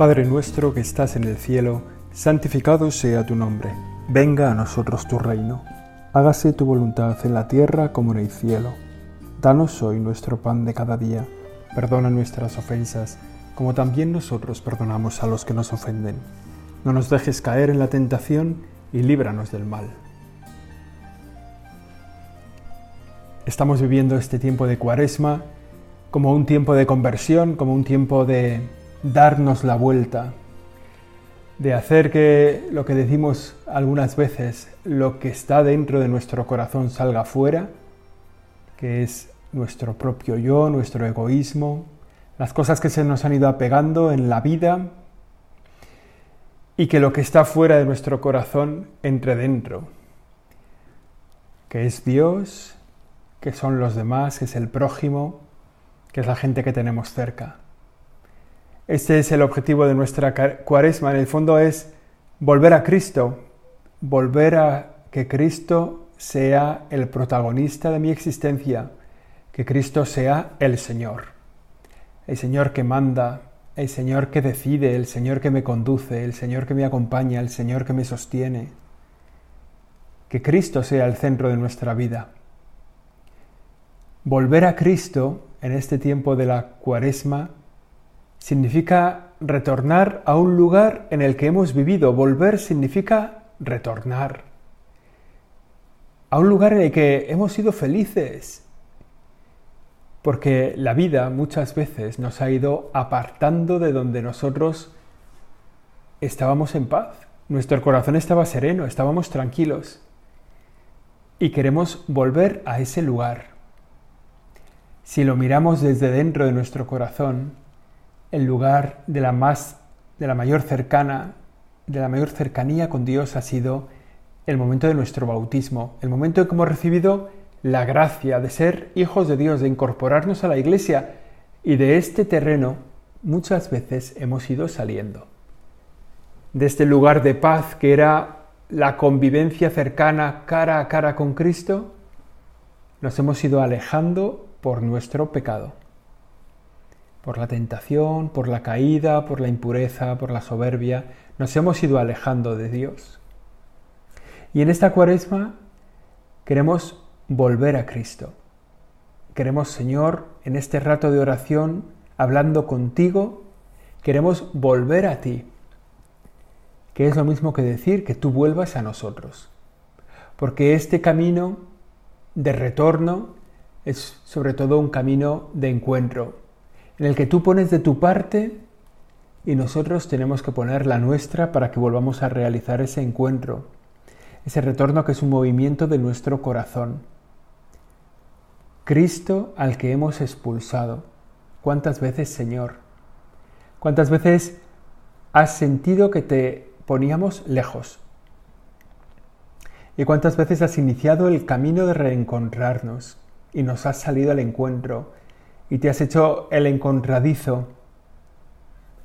Padre nuestro que estás en el cielo, santificado sea tu nombre. Venga a nosotros tu reino. Hágase tu voluntad en la tierra como en el cielo. Danos hoy nuestro pan de cada día. Perdona nuestras ofensas, como también nosotros perdonamos a los que nos ofenden. No nos dejes caer en la tentación y líbranos del mal. Estamos viviendo este tiempo de cuaresma como un tiempo de conversión, como un tiempo de darnos la vuelta, de hacer que lo que decimos algunas veces, lo que está dentro de nuestro corazón salga fuera, que es nuestro propio yo, nuestro egoísmo, las cosas que se nos han ido apegando en la vida y que lo que está fuera de nuestro corazón entre dentro, que es Dios, que son los demás, que es el prójimo, que es la gente que tenemos cerca. Este es el objetivo de nuestra cuaresma. En el fondo es volver a Cristo, volver a que Cristo sea el protagonista de mi existencia, que Cristo sea el Señor, el Señor que manda, el Señor que decide, el Señor que me conduce, el Señor que me acompaña, el Señor que me sostiene. Que Cristo sea el centro de nuestra vida. Volver a Cristo en este tiempo de la cuaresma significa retornar a un lugar en el que hemos vivido. Volver significa retornar a un lugar en el que hemos sido felices. Porque la vida muchas veces nos ha ido apartando de donde nosotros estábamos en paz. Nuestro corazón estaba sereno, estábamos tranquilos. Y queremos volver a ese lugar. Si lo miramos desde dentro de nuestro corazón, el lugar de la más de la mayor cercana, de la mayor cercanía con Dios ha sido el momento de nuestro bautismo, el momento en que hemos recibido la gracia de ser hijos de Dios, de incorporarnos a la iglesia y de este terreno muchas veces hemos ido saliendo. De este lugar de paz que era la convivencia cercana cara a cara con Cristo, nos hemos ido alejando por nuestro pecado, por la tentación, por la caída, por la impureza, por la soberbia, nos hemos ido alejando de Dios. Y en esta cuaresma queremos volver a Cristo. Queremos, Señor, en este rato de oración, hablando contigo, queremos volver a ti, que es lo mismo que decir que tú vuelvas a nosotros. Porque este camino de retorno es sobre todo un camino de encuentro, en el que tú pones de tu parte y nosotros tenemos que poner la nuestra para que volvamos a realizar ese encuentro, ese retorno que es un movimiento de nuestro corazón. Cristo al que hemos expulsado. ¿Cuántas veces, Señor? ¿Cuántas veces has sentido que te poníamos lejos? ¿Y cuántas veces has iniciado el camino de reencontrarnos? y nos has salido al encuentro y te has hecho el encontradizo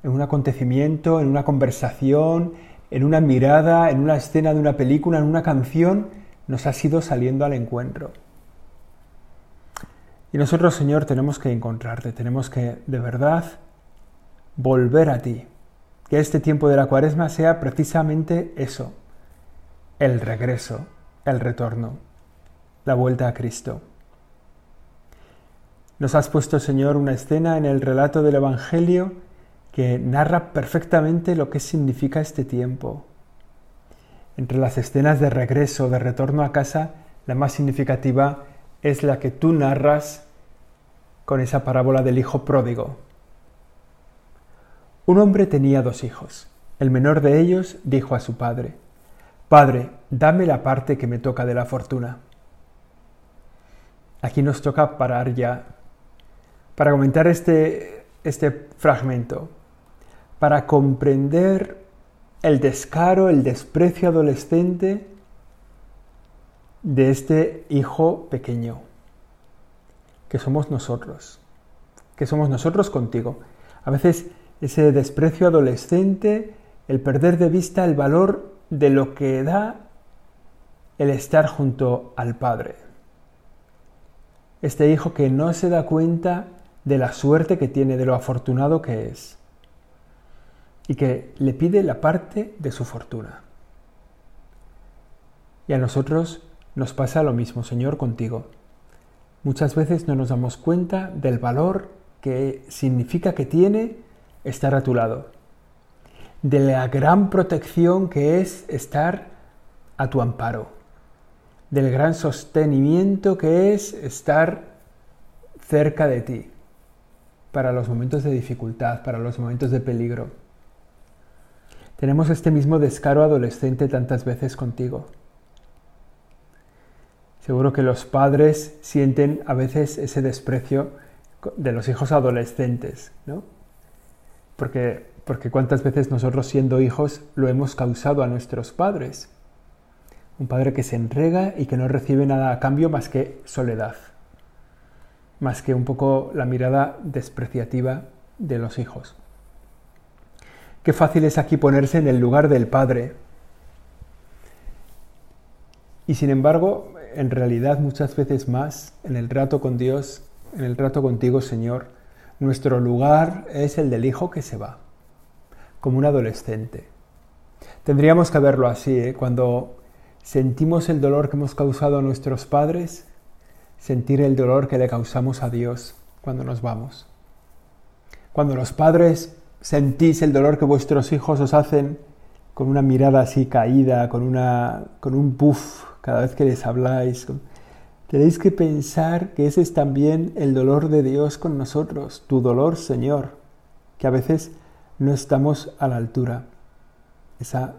en un acontecimiento, en una conversación, en una mirada, en una escena de una película, en una canción, nos has ido saliendo al encuentro. Y nosotros, Señor, tenemos que encontrarte, tenemos que de verdad volver a ti. Que este tiempo de la cuaresma sea precisamente eso, el regreso, el retorno, la vuelta a Cristo. Nos has puesto, Señor, una escena en el relato del Evangelio que narra perfectamente lo que significa este tiempo. Entre las escenas de regreso, de retorno a casa, la más significativa es la que tú narras con esa parábola del hijo pródigo. Un hombre tenía dos hijos. El menor de ellos dijo a su padre, Padre, dame la parte que me toca de la fortuna. Aquí nos toca parar ya para comentar este, este fragmento, para comprender el descaro, el desprecio adolescente de este hijo pequeño, que somos nosotros, que somos nosotros contigo. A veces ese desprecio adolescente, el perder de vista el valor de lo que da el estar junto al Padre. Este hijo que no se da cuenta de la suerte que tiene, de lo afortunado que es. y que le pide la parte de su fortuna. Y a nosotros nos pasa lo mismo, Señor, contigo. Muchas veces no nos damos cuenta del valor que significa que tiene estar a tu lado, de la gran protección que es estar a tu amparo, del gran sostenimiento que es estar cerca de ti para los momentos de dificultad, para los momentos de peligro. Tenemos este mismo descaro adolescente tantas veces contigo. Seguro que los padres sienten a veces ese desprecio de los hijos adolescentes, ¿no? Porque, porque cuántas veces nosotros siendo hijos lo hemos causado a nuestros padres. Un padre que se entrega y que no recibe nada a cambio más que soledad, más que un poco la mirada despreciativa de los hijos. Qué fácil es aquí ponerse en el lugar del padre. Y sin embargo, en realidad muchas veces más, en el trato con Dios, en el trato contigo, Señor, nuestro lugar es el del hijo que se va, como un adolescente. Tendríamos que verlo así, ¿eh? cuando sentimos el dolor que hemos causado a nuestros padres, sentir el dolor que le causamos a Dios cuando nos vamos. Cuando los padres sentís el dolor que vuestros hijos os hacen con una mirada así caída, con, una, con un puff cada vez que les habláis. Tenéis que pensar que ese es también el dolor de Dios con nosotros, tu dolor, Señor, que a veces no estamos a la altura. Esa,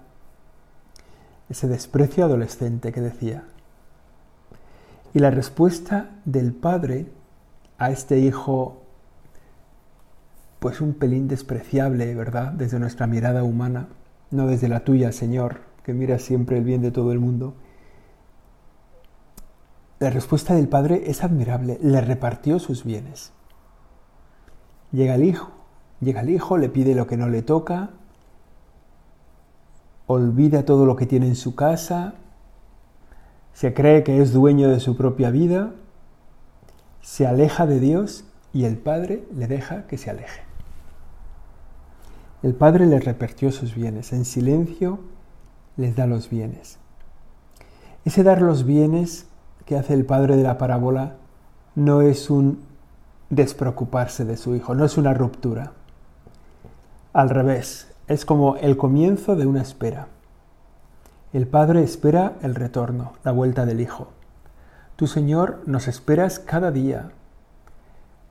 ese desprecio adolescente que decía. Y la respuesta del Padre a este hijo, pues un pelín despreciable, ¿verdad? Desde nuestra mirada humana, no desde la tuya, Señor, que mira siempre el bien de todo el mundo la respuesta del padre es admirable. Le repartió sus bienes. Llega el hijo, llega el hijo, le pide lo que no le toca, olvida todo lo que tiene en su casa, se cree que es dueño de su propia vida, se aleja de Dios y el padre le deja que se aleje. El padre le repartió sus bienes, en silencio les da los bienes. Ese dar los bienes que hace el padre de la parábola no es un despreocuparse de su hijo, no es una ruptura. Al revés, es como el comienzo de una espera. El padre espera el retorno, la vuelta del hijo. Tu Señor nos esperas cada día.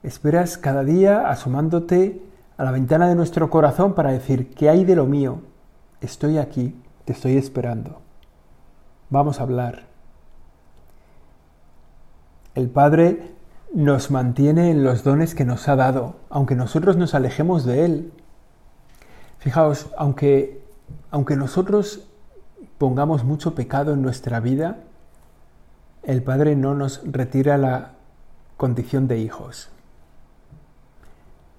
Esperas cada día asomándote a la ventana de nuestro corazón para decir, ¿qué hay de lo mío? Estoy aquí, te estoy esperando. Vamos a hablar. El Padre nos mantiene en los dones que nos ha dado, aunque nosotros nos alejemos de Él. Fijaos, aunque, aunque nosotros pongamos mucho pecado en nuestra vida, el Padre no nos retira la condición de hijos.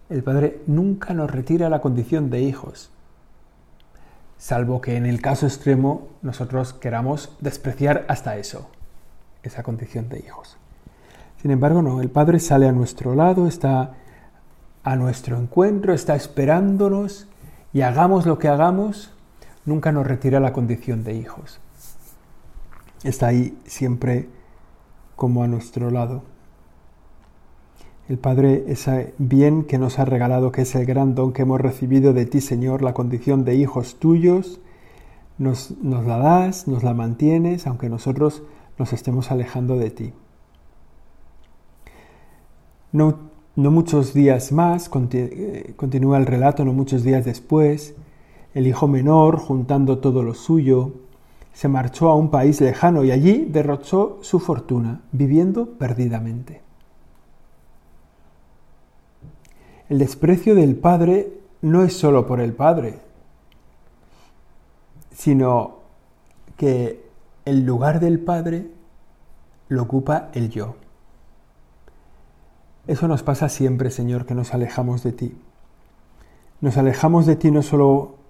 El Padre nunca nos retira la condición de hijos, salvo que en el caso extremo nosotros queramos despreciar hasta eso, esa condición de hijos. Sin embargo, no, el Padre sale a nuestro lado, está a nuestro encuentro, está esperándonos y hagamos lo que hagamos, nunca nos retira la condición de hijos. Está ahí siempre como a nuestro lado. El Padre, ese bien que nos ha regalado, que es el gran don que hemos recibido de ti, Señor, la condición de hijos tuyos, nos, nos la das, nos la mantienes, aunque nosotros nos estemos alejando de ti. No, muchos días más, eh, continúa el relato, no muchos días después, el hijo menor, juntando todo lo suyo, se marchó a un país lejano y allí derrochó su fortuna, viviendo perdidamente. El desprecio del padre no es solo por el padre, sino que el lugar del padre lo ocupa el yo. Eso nos pasa siempre, Señor, que nos alejamos de ti. Nos alejamos de ti no solo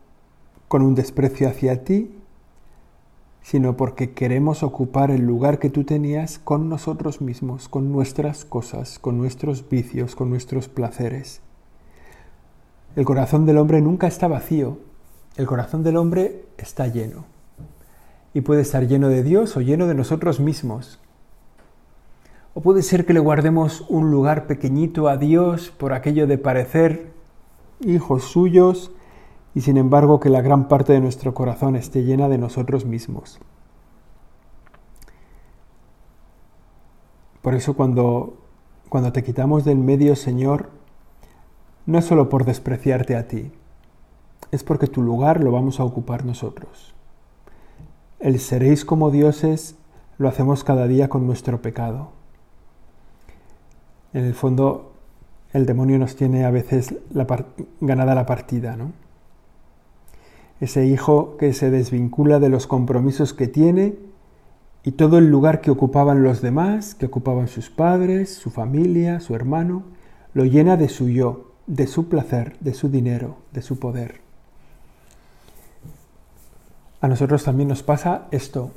con un desprecio hacia ti, sino porque queremos ocupar el lugar que tú tenías con nosotros mismos, con nuestras cosas, con nuestros vicios, con nuestros placeres. El corazón del hombre nunca está vacío, el corazón del hombre está lleno. Y puede estar lleno de Dios o lleno de nosotros mismos. O puede ser que le guardemos un lugar pequeñito a Dios por aquello de parecer hijos suyos y sin embargo que la gran parte de nuestro corazón esté llena de nosotros mismos. Por eso cuando, cuando te quitamos del medio, Señor, no es solo por despreciarte a ti, es porque tu lugar lo vamos a ocupar nosotros. El seréis como dioses lo hacemos cada día con nuestro pecado. En el fondo, el demonio nos tiene a veces ganada la partida, ¿no? Ese hijo que se desvincula de los compromisos que tiene y todo el lugar que ocupaban los demás, que ocupaban sus padres, su familia, su hermano, lo llena de su yo, de su placer, de su dinero, de su poder. A nosotros también nos pasa esto,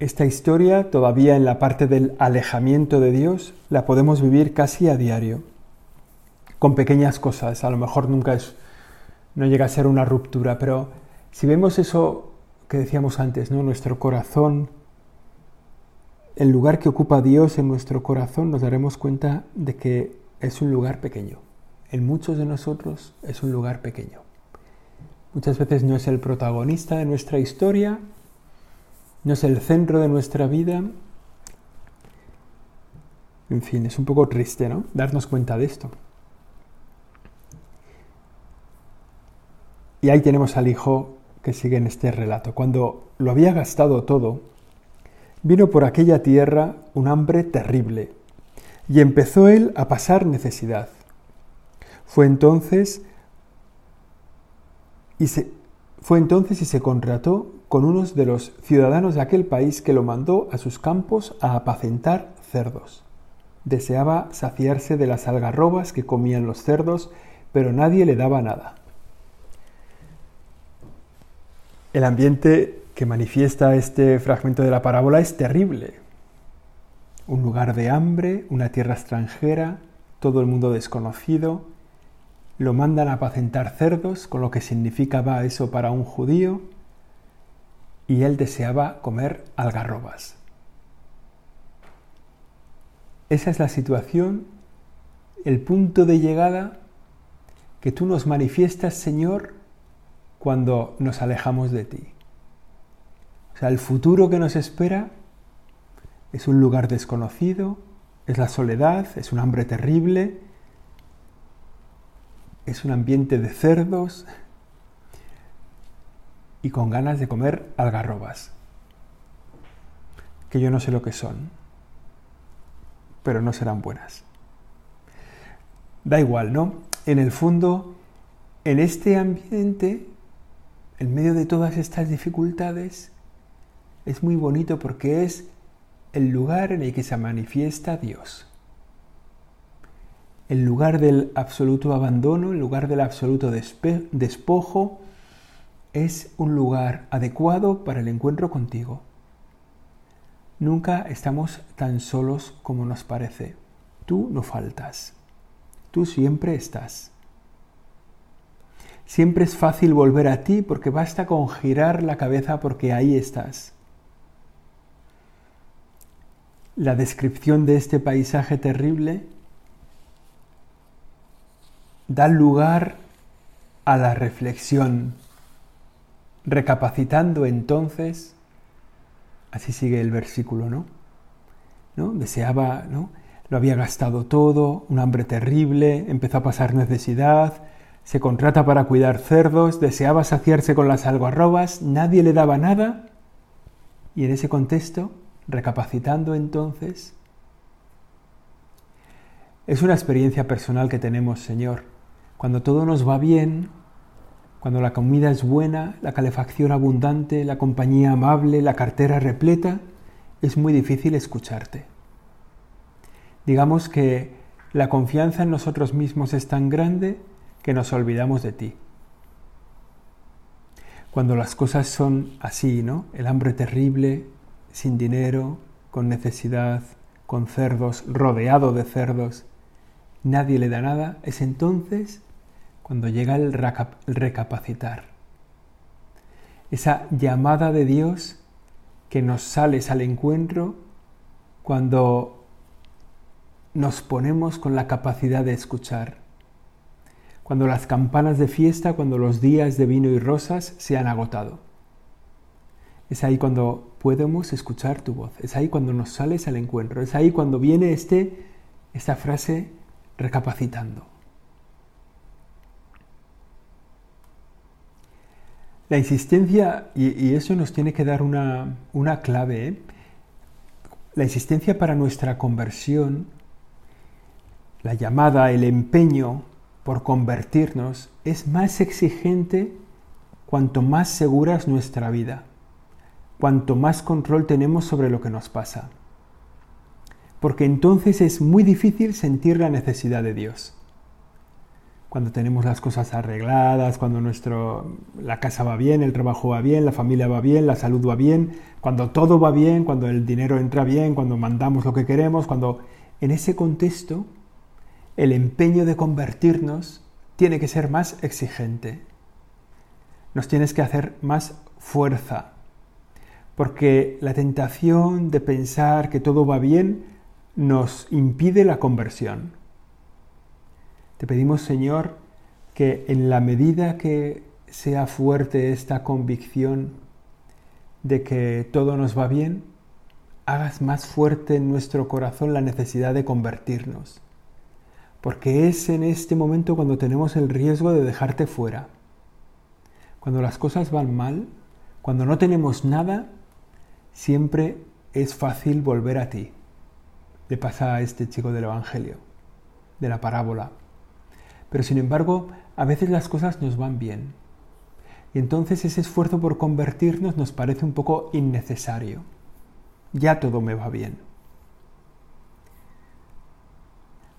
esta historia, todavía en la parte del alejamiento de Dios, la podemos vivir casi a diario, con pequeñas cosas. A lo mejor nunca es, no llega a ser una ruptura, pero si vemos eso que decíamos antes, ¿no? Nuestro corazón, el lugar que ocupa Dios en nuestro corazón, nos daremos cuenta de que es un lugar pequeño. En muchos de nosotros es un lugar pequeño. Muchas veces no es el protagonista de nuestra historia, no es el centro de nuestra vida. En fin, es un poco triste, ¿no? Darnos cuenta de esto. Y ahí tenemos al hijo que sigue en este relato. Cuando lo había gastado todo, vino por aquella tierra un hambre terrible, y empezó él a pasar necesidad. Fue entonces y se, fue entonces y se contrató con unos de los ciudadanos de aquel país que lo mandó a sus campos a apacentar cerdos. Deseaba saciarse de las algarrobas que comían los cerdos, pero nadie le daba nada. El ambiente que manifiesta este fragmento de la parábola es terrible. Un lugar de hambre, una tierra extranjera, todo el mundo desconocido. Lo mandan a apacentar cerdos, con lo que significaba eso para un judío y él deseaba comer algarrobas. Esa es la situación, el punto de llegada que tú nos manifiestas, Señor, cuando nos alejamos de ti. O sea, el futuro que nos espera es un lugar desconocido, es la soledad, es un hambre terrible, es un ambiente de cerdos, y con ganas de comer algarrobas, que yo no sé lo que son, pero no serán buenas. Da igual, ¿no? En el fondo, en este ambiente, en medio de todas estas dificultades, es muy bonito porque es el lugar en el que se manifiesta Dios. El lugar del absoluto abandono, el lugar del absoluto despojo, es un lugar adecuado para el encuentro contigo. Nunca estamos tan solos como nos parece. Tú no faltas. Tú siempre estás. Siempre es fácil volver a ti porque basta con girar la cabeza porque ahí estás. La descripción de este paisaje terrible da lugar a la reflexión Recapacitando entonces, así sigue el versículo, ¿no? ¿No? Deseaba, ¿no? Lo había gastado todo, un hambre terrible, empezó a pasar necesidad, se contrata para cuidar cerdos, deseaba saciarse con las algarrobas, nadie le daba nada. Y en ese contexto, recapacitando entonces, es una experiencia personal que tenemos, Señor. Cuando todo nos va bien, cuando la comida es buena, la calefacción abundante, la compañía amable, la cartera repleta, es muy difícil escucharte. Digamos que la confianza en nosotros mismos es tan grande que nos olvidamos de ti. Cuando las cosas son así, ¿no? El hambre terrible, sin dinero, con necesidad, con cerdos, rodeado de cerdos, nadie le da nada, es entonces cuando llega el recapacitar. Esa llamada de Dios que nos sales al encuentro cuando nos ponemos con la capacidad de escuchar. Cuando las campanas de fiesta, cuando los días de vino y rosas se han agotado. Es ahí cuando podemos escuchar tu voz. Es ahí cuando nos sales al encuentro. Es ahí cuando viene este, esta frase recapacitando. La insistencia, y, eso nos tiene que dar una, clave, ¿eh? la insistencia para nuestra conversión, la llamada, el empeño por convertirnos, es más exigente cuanto más segura es nuestra vida, cuanto más control tenemos sobre lo que nos pasa. Porque entonces es muy difícil sentir la necesidad de Dios cuando tenemos las cosas arregladas, cuando nuestro, la casa va bien, el trabajo va bien, la familia va bien, la salud va bien, cuando todo va bien, cuando el dinero entra bien, cuando mandamos lo que queremos, cuando en ese contexto el empeño de convertirnos tiene que ser más exigente. Nos tienes que hacer más fuerza, porque la tentación de pensar que todo va bien nos impide la conversión. Te pedimos, Señor, que en la medida que sea fuerte esta convicción de que todo nos va bien, hagas más fuerte en nuestro corazón la necesidad de convertirnos. Porque es en este momento cuando tenemos el riesgo de dejarte fuera. Cuando las cosas van mal, cuando no tenemos nada, siempre es fácil volver a ti. Le pasa a este chico del Evangelio, de la parábola. Pero sin embargo, a veces las cosas nos van bien. Y entonces ese esfuerzo por convertirnos nos parece un poco innecesario. Ya todo me va bien.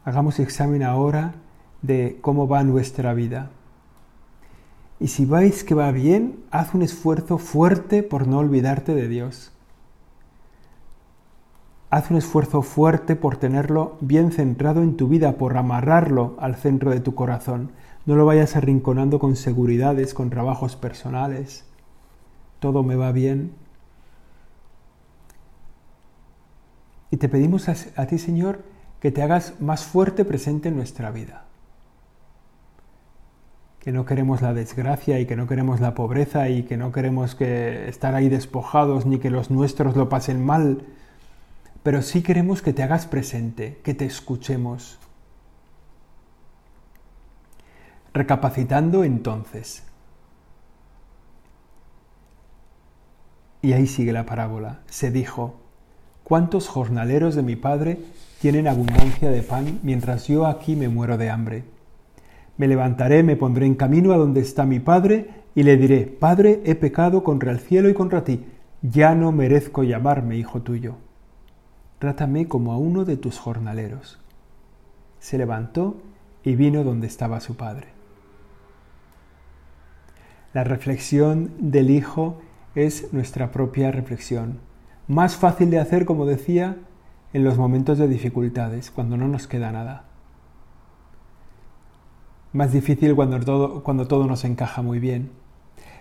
Hagamos examen ahora de cómo va nuestra vida. Y si vais que va bien, haz un esfuerzo fuerte por no olvidarte de Dios. Haz un esfuerzo fuerte por tenerlo bien centrado en tu vida, por amarrarlo al centro de tu corazón. No lo vayas arrinconando con seguridades, con trabajos personales. Todo me va bien. Y te pedimos a, a ti, Señor, que te hagas más fuerte presente en nuestra vida. Que no queremos la desgracia y que no queremos la pobreza y que no queremos que estar ahí despojados ni que los nuestros lo pasen mal, pero sí queremos que te hagas presente, que te escuchemos. Recapacitando entonces. Y ahí sigue la parábola. Se dijo, ¿cuántos jornaleros de mi padre tienen abundancia de pan mientras yo aquí me muero de hambre? Me levantaré, me pondré en camino a donde está mi padre y le diré, Padre, he pecado contra el cielo y contra ti, ya no merezco llamarme hijo tuyo trátame como a uno de tus jornaleros. Se levantó y vino donde estaba su padre. La reflexión del Hijo es nuestra propia reflexión, más fácil de hacer, como decía, en los momentos de dificultades, cuando no nos queda nada. Más difícil cuando todo, cuando todo nos encaja muy bien.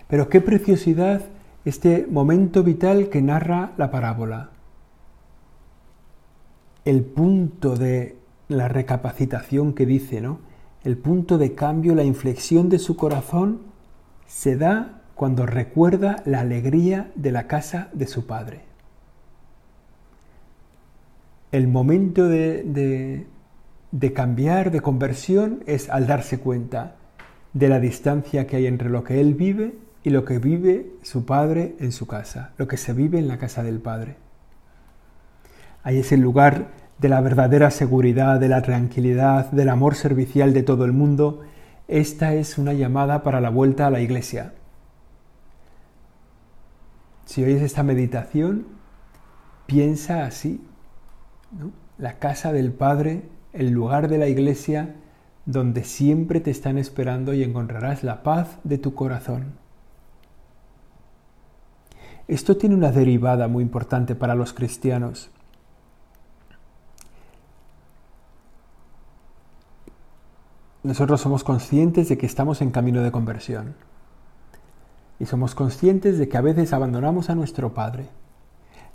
Pero qué preciosidad este momento vital que narra la parábola el punto de la recapacitación que dice, ¿no? El punto de cambio, la inflexión de su corazón se da cuando recuerda la alegría de la casa de su padre. El momento de, cambiar, de conversión, es al darse cuenta de la distancia que hay entre lo que él vive y lo que vive su padre en su casa, lo que se vive en la casa del padre. Ahí es el lugar de la verdadera seguridad, de la tranquilidad, del amor servicial de todo el mundo. Esta es una llamada para la vuelta a la iglesia. Si oyes esta meditación, piensa así. La casa del Padre, el lugar de la iglesia, donde siempre te están esperando y encontrarás la paz de tu corazón. Esto tiene una derivada muy importante para los cristianos. nosotros somos conscientes de que estamos en camino de conversión. Y somos conscientes de que a veces abandonamos a nuestro Padre.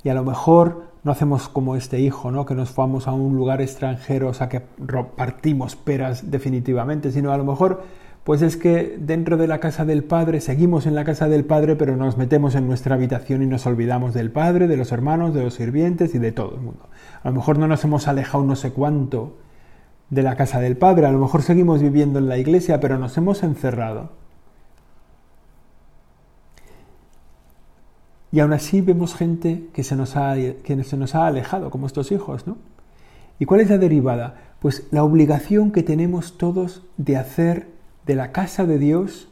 Y a lo mejor no hacemos como este hijo, ¿no? que nos fuimos a un lugar extranjero, o sea, que partimos peras definitivamente, sino a lo mejor pues es que dentro de la casa del Padre seguimos en la casa del Padre, pero nos metemos en nuestra habitación y nos olvidamos del Padre, de los hermanos, de los sirvientes y de todo el mundo. A lo mejor no nos hemos alejado no sé cuánto de la casa del Padre, a lo mejor seguimos viviendo en la iglesia, pero nos hemos encerrado. Y aún así vemos gente que se nos ha, que se nos ha alejado, como estos hijos, ¿no? ¿Y cuál es la derivada? Pues la obligación que tenemos todos de hacer de la casa de Dios,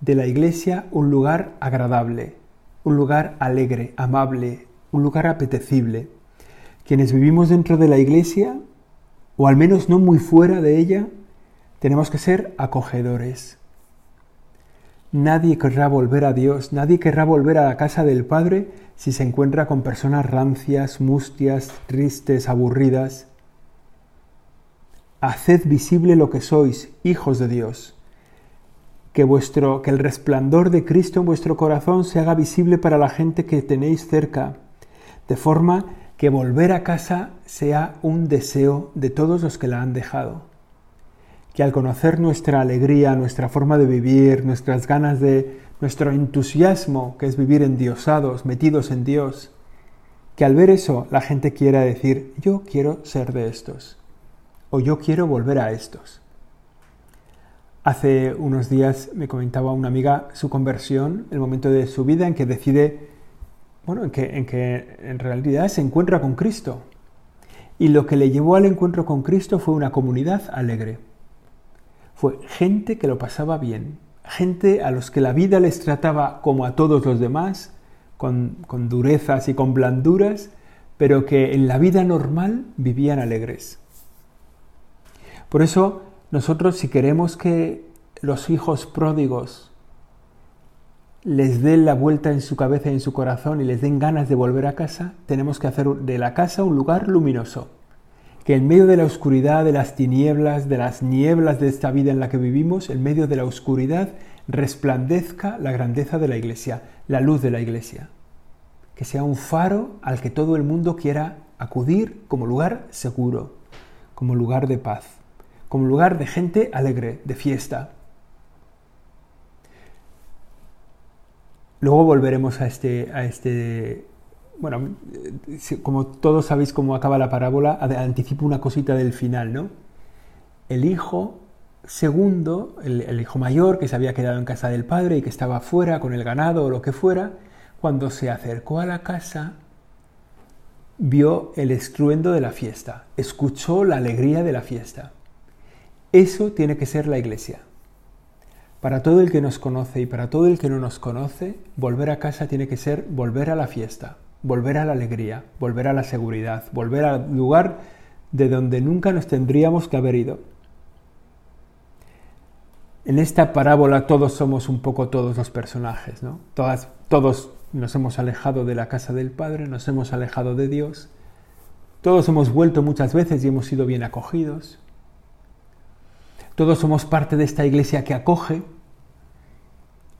de la iglesia, un lugar agradable, un lugar alegre, amable, un lugar apetecible. Quienes vivimos dentro de la iglesia, o al menos no muy fuera de ella, tenemos que ser acogedores. Nadie querrá volver a Dios, nadie querrá volver a la casa del Padre si se encuentra con personas rancias, mustias, tristes, aburridas. Haced visible lo que sois, hijos de Dios que, vuestro, que el resplandor de Cristo en vuestro corazón se haga visible para la gente que tenéis cerca, de forma que volver a casa sea un deseo de todos los que la han dejado. Que al conocer nuestra alegría, nuestra forma de vivir, nuestras ganas de, nuestro entusiasmo, que es vivir endiosados, metidos en Dios, que al ver eso la gente quiera decir, yo quiero ser de estos, o yo quiero volver a estos. Hace unos días me comentaba una amiga su conversión, el momento de su vida en que decide, bueno, en que en, que en realidad se encuentra con Cristo. Y lo que le llevó al encuentro con Cristo fue una comunidad alegre. Fue gente que lo pasaba bien, gente a los que la vida les trataba como a todos los demás, con, durezas y con blanduras, pero que en la vida normal vivían alegres. Por eso nosotros si queremos que los hijos pródigos les den la vuelta en su cabeza y en su corazón y les den ganas de volver a casa, tenemos que hacer de la casa un lugar luminoso. Que en medio de la oscuridad, de las tinieblas, de las nieblas de esta vida en la que vivimos, en medio de la oscuridad, resplandezca la grandeza de la iglesia, la luz de la iglesia. Que sea un faro al que todo el mundo quiera acudir como lugar seguro, como lugar de paz como lugar de gente alegre, de fiesta. Luego volveremos a este, a este, bueno, como todos sabéis cómo acaba la parábola, anticipo una cosita del final, ¿no? El hijo segundo, el, el, hijo mayor que se había quedado en casa del padre y que estaba fuera con el ganado o lo que fuera, cuando se acercó a la casa, vio el estruendo de la fiesta, escuchó la alegría de la fiesta. Eso tiene que ser la iglesia. Para todo el que nos conoce y para todo el que no nos conoce, volver a casa tiene que ser volver a la fiesta, volver a la alegría, volver a la seguridad, volver al lugar de donde nunca nos tendríamos que haber ido. En esta parábola todos somos un poco todos los personajes, ¿no? Todas, todos nos hemos alejado de la casa del Padre, nos hemos alejado de Dios, todos hemos vuelto muchas veces y hemos sido bien acogidos, todos somos parte de esta iglesia que acoge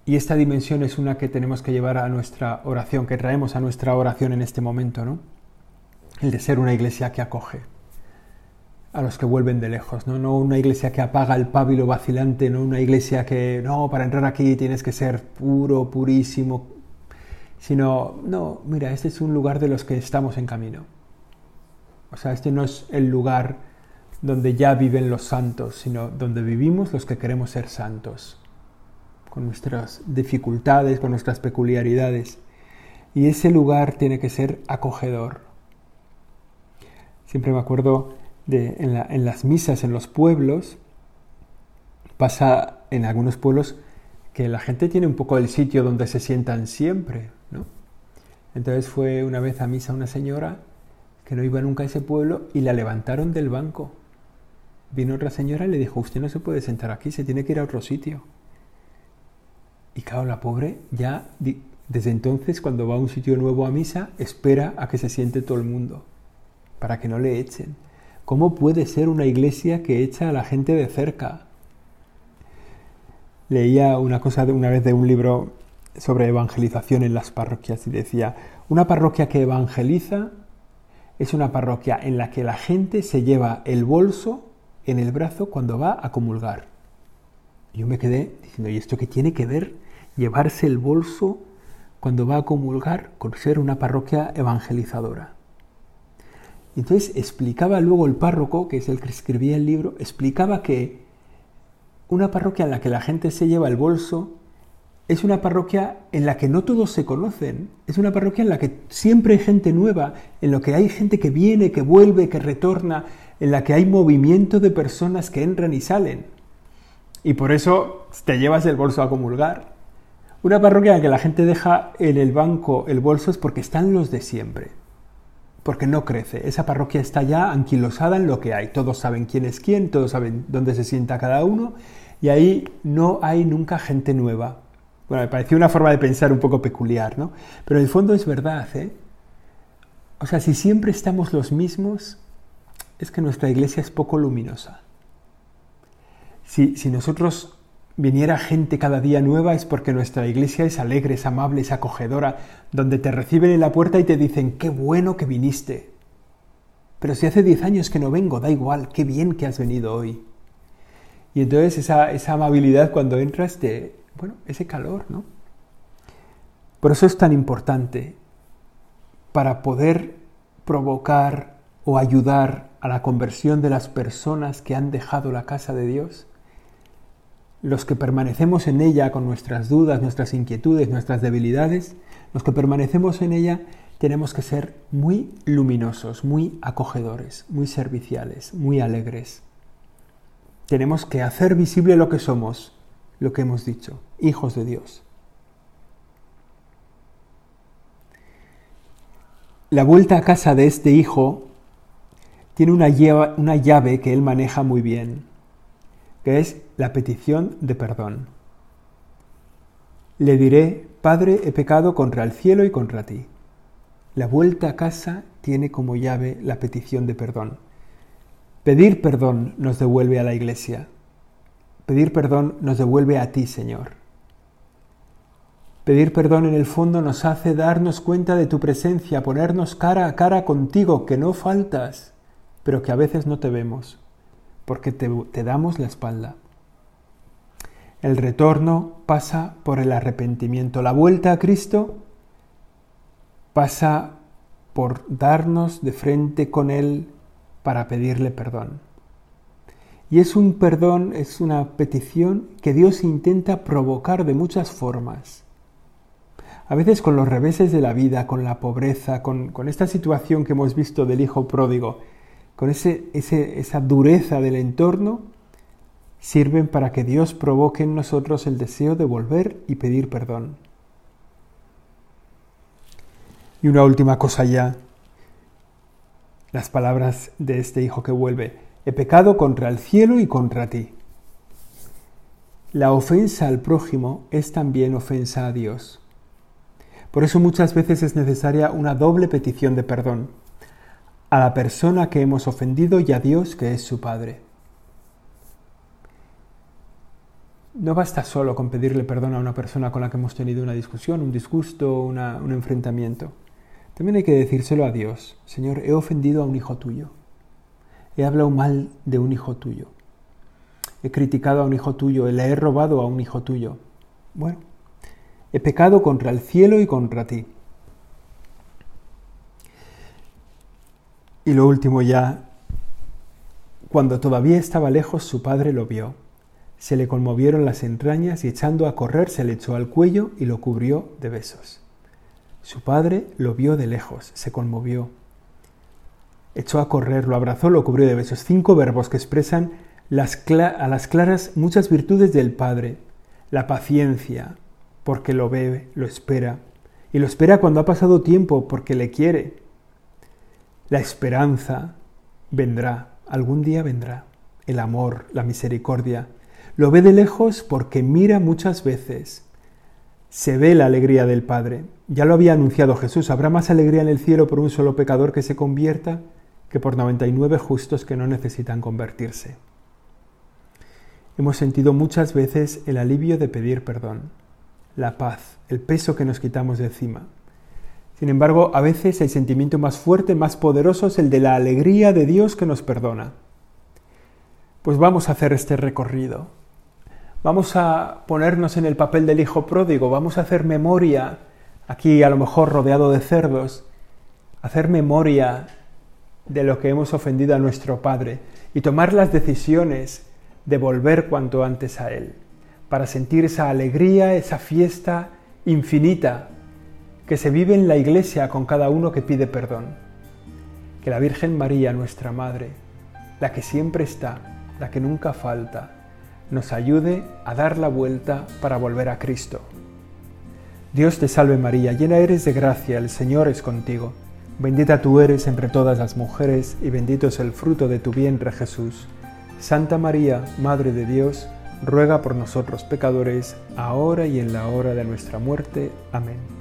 y esta dimensión es una que tenemos que llevar a nuestra oración, que traemos a nuestra oración en este momento, ¿no? El de ser una iglesia que acoge a los que vuelven de lejos, ¿no? No una iglesia que apaga el pábilo vacilante, no una iglesia que, no, para entrar aquí tienes que ser puro, purísimo, sino, no, mira, este es un lugar de los que estamos en camino. O sea, este no es el lugar donde ya viven los santos, sino donde vivimos los que queremos ser santos, con nuestras dificultades, con nuestras peculiaridades. Y ese lugar tiene que ser acogedor. Siempre me acuerdo de en, las misas en los pueblos, pasa en algunos pueblos que la gente tiene un poco el sitio donde se sientan siempre, ¿no? Entonces fue una vez a misa una señora que no iba nunca a ese pueblo y la levantaron del banco Vino otra señora y le dijo, usted no se puede sentar aquí, se tiene que ir a otro sitio. Y claro, la pobre ya desde entonces cuando va a un sitio nuevo a misa, espera a que se siente todo el mundo, para que no le echen. ¿Cómo puede ser una iglesia que echa a la gente de cerca? leía una cosa de una vez de un libro sobre evangelización en las parroquias y decía, una parroquia que evangeliza es una parroquia en la que la gente se lleva el bolso en el brazo cuando va a comulgar. Yo me quedé diciendo, ¿y esto qué tiene que ver llevarse el bolso cuando va a comulgar con ser una parroquia evangelizadora? Entonces explicaba luego el párroco, que es el que escribía el libro, explicaba que una parroquia en la que la gente se lleva el bolso es una parroquia en la que no todos se conocen, es una parroquia en la que siempre hay gente nueva, en la que hay gente que viene, que vuelve, que retorna, en la que hay movimiento de personas que entran y salen. Y por eso te llevas el bolso a comulgar. Una parroquia en que la gente deja en el banco el bolso es porque están los de siempre, porque no crece. Esa parroquia está ya anquilosada en lo que hay. Todos saben quién es quién, todos saben dónde se sienta cada uno, y ahí no hay nunca gente nueva bueno, me pareció una forma de pensar un poco peculiar, ¿no? Pero en el fondo es verdad, ¿eh? O sea, si siempre estamos los mismos, es que nuestra iglesia es poco luminosa. Si, si nosotros viniera gente cada día nueva es porque nuestra iglesia es alegre, es amable, es acogedora, donde te reciben en la puerta y te dicen, qué bueno que viniste. Pero si hace diez años que no vengo, da igual, qué bien que has venido hoy. Y entonces esa, esa amabilidad cuando entras te, bueno, ese calor, ¿no? Por eso es tan importante para poder provocar o ayudar a la conversión de las personas que han dejado la casa de Dios, los que permanecemos en ella con nuestras dudas, nuestras inquietudes, nuestras debilidades, los que permanecemos en ella tenemos que ser muy luminosos, muy acogedores, muy serviciales, muy alegres. Tenemos que hacer visible lo que somos, lo que hemos dicho, hijos de Dios. La vuelta a casa de este hijo tiene una llave, que él maneja muy bien, que es la petición de perdón. Le diré, Padre, he pecado contra el cielo y contra ti. La vuelta a casa tiene como llave la petición de perdón. Pedir perdón nos devuelve a la iglesia. Pedir perdón nos devuelve a ti, Señor. Pedir perdón en el fondo nos hace darnos cuenta de tu presencia, ponernos cara a cara contigo, que no faltas, pero que a veces no te vemos, porque te, damos la espalda. El retorno pasa por el arrepentimiento. La vuelta a Cristo pasa por darnos de frente con Él para pedirle perdón. Y es un perdón, es una petición que Dios intenta provocar de muchas formas. A veces con los reveses de la vida, con la pobreza, con, esta situación que hemos visto del hijo pródigo, con ese, esa dureza del entorno, sirven para que Dios provoque en nosotros el deseo de volver y pedir perdón. Y una última cosa ya, las palabras de este hijo que vuelve he pecado contra el cielo y contra ti. La ofensa al prójimo es también ofensa a Dios. Por eso muchas veces es necesaria una doble petición de perdón a la persona que hemos ofendido y a Dios que es su Padre. No basta solo con pedirle perdón a una persona con la que hemos tenido una discusión, un disgusto, un enfrentamiento. También hay que decírselo a Dios. Señor, he ofendido a un hijo tuyo he hablado mal de un hijo tuyo, he criticado a un hijo tuyo, le he robado a un hijo tuyo. Bueno, he pecado contra el cielo y contra ti. Y lo último ya, cuando todavía estaba lejos, su padre lo vio. Se le conmovieron las entrañas y echando a correr se le echó al cuello y lo cubrió de besos. Su padre lo vio de lejos, se conmovió echó a correr, lo abrazó, lo cubrió de besos. Cinco verbos que expresan a las claras muchas virtudes del Padre. La paciencia, porque lo ve, lo espera. Y lo espera cuando ha pasado tiempo, porque le quiere. La esperanza vendrá, algún día vendrá. El amor, la misericordia. Lo ve de lejos porque mira muchas veces. Se ve la alegría del Padre. Ya lo había anunciado Jesús. ¿Habrá más alegría en el cielo por un solo pecador que se convierta? que por 99 justos que no necesitan convertirse. hemos sentido muchas veces el alivio de pedir perdón, la paz, el peso que nos quitamos de encima. Sin embargo, a veces el sentimiento más fuerte, más poderoso es el de la alegría de Dios que nos perdona. Pues vamos a hacer este recorrido. Vamos a ponernos en el papel del hijo pródigo, vamos a hacer memoria, aquí a lo mejor rodeado de cerdos, hacer memoria de lo que hemos ofendido a nuestro Padre y tomar las decisiones de volver cuanto antes a Él, para sentir esa alegría, esa fiesta infinita que se vive en la iglesia con cada uno que pide perdón. Que la Virgen María, nuestra Madre, la que siempre está, la que nunca falta, nos ayude a dar la vuelta para volver a Cristo. Dios te salve María, llena eres de gracia, el Señor es contigo. Bendita tú eres entre todas las mujeres y bendito es el fruto de tu vientre Jesús. Santa María, Madre de Dios, ruega por nosotros pecadores, ahora y en la hora de nuestra muerte. Amén.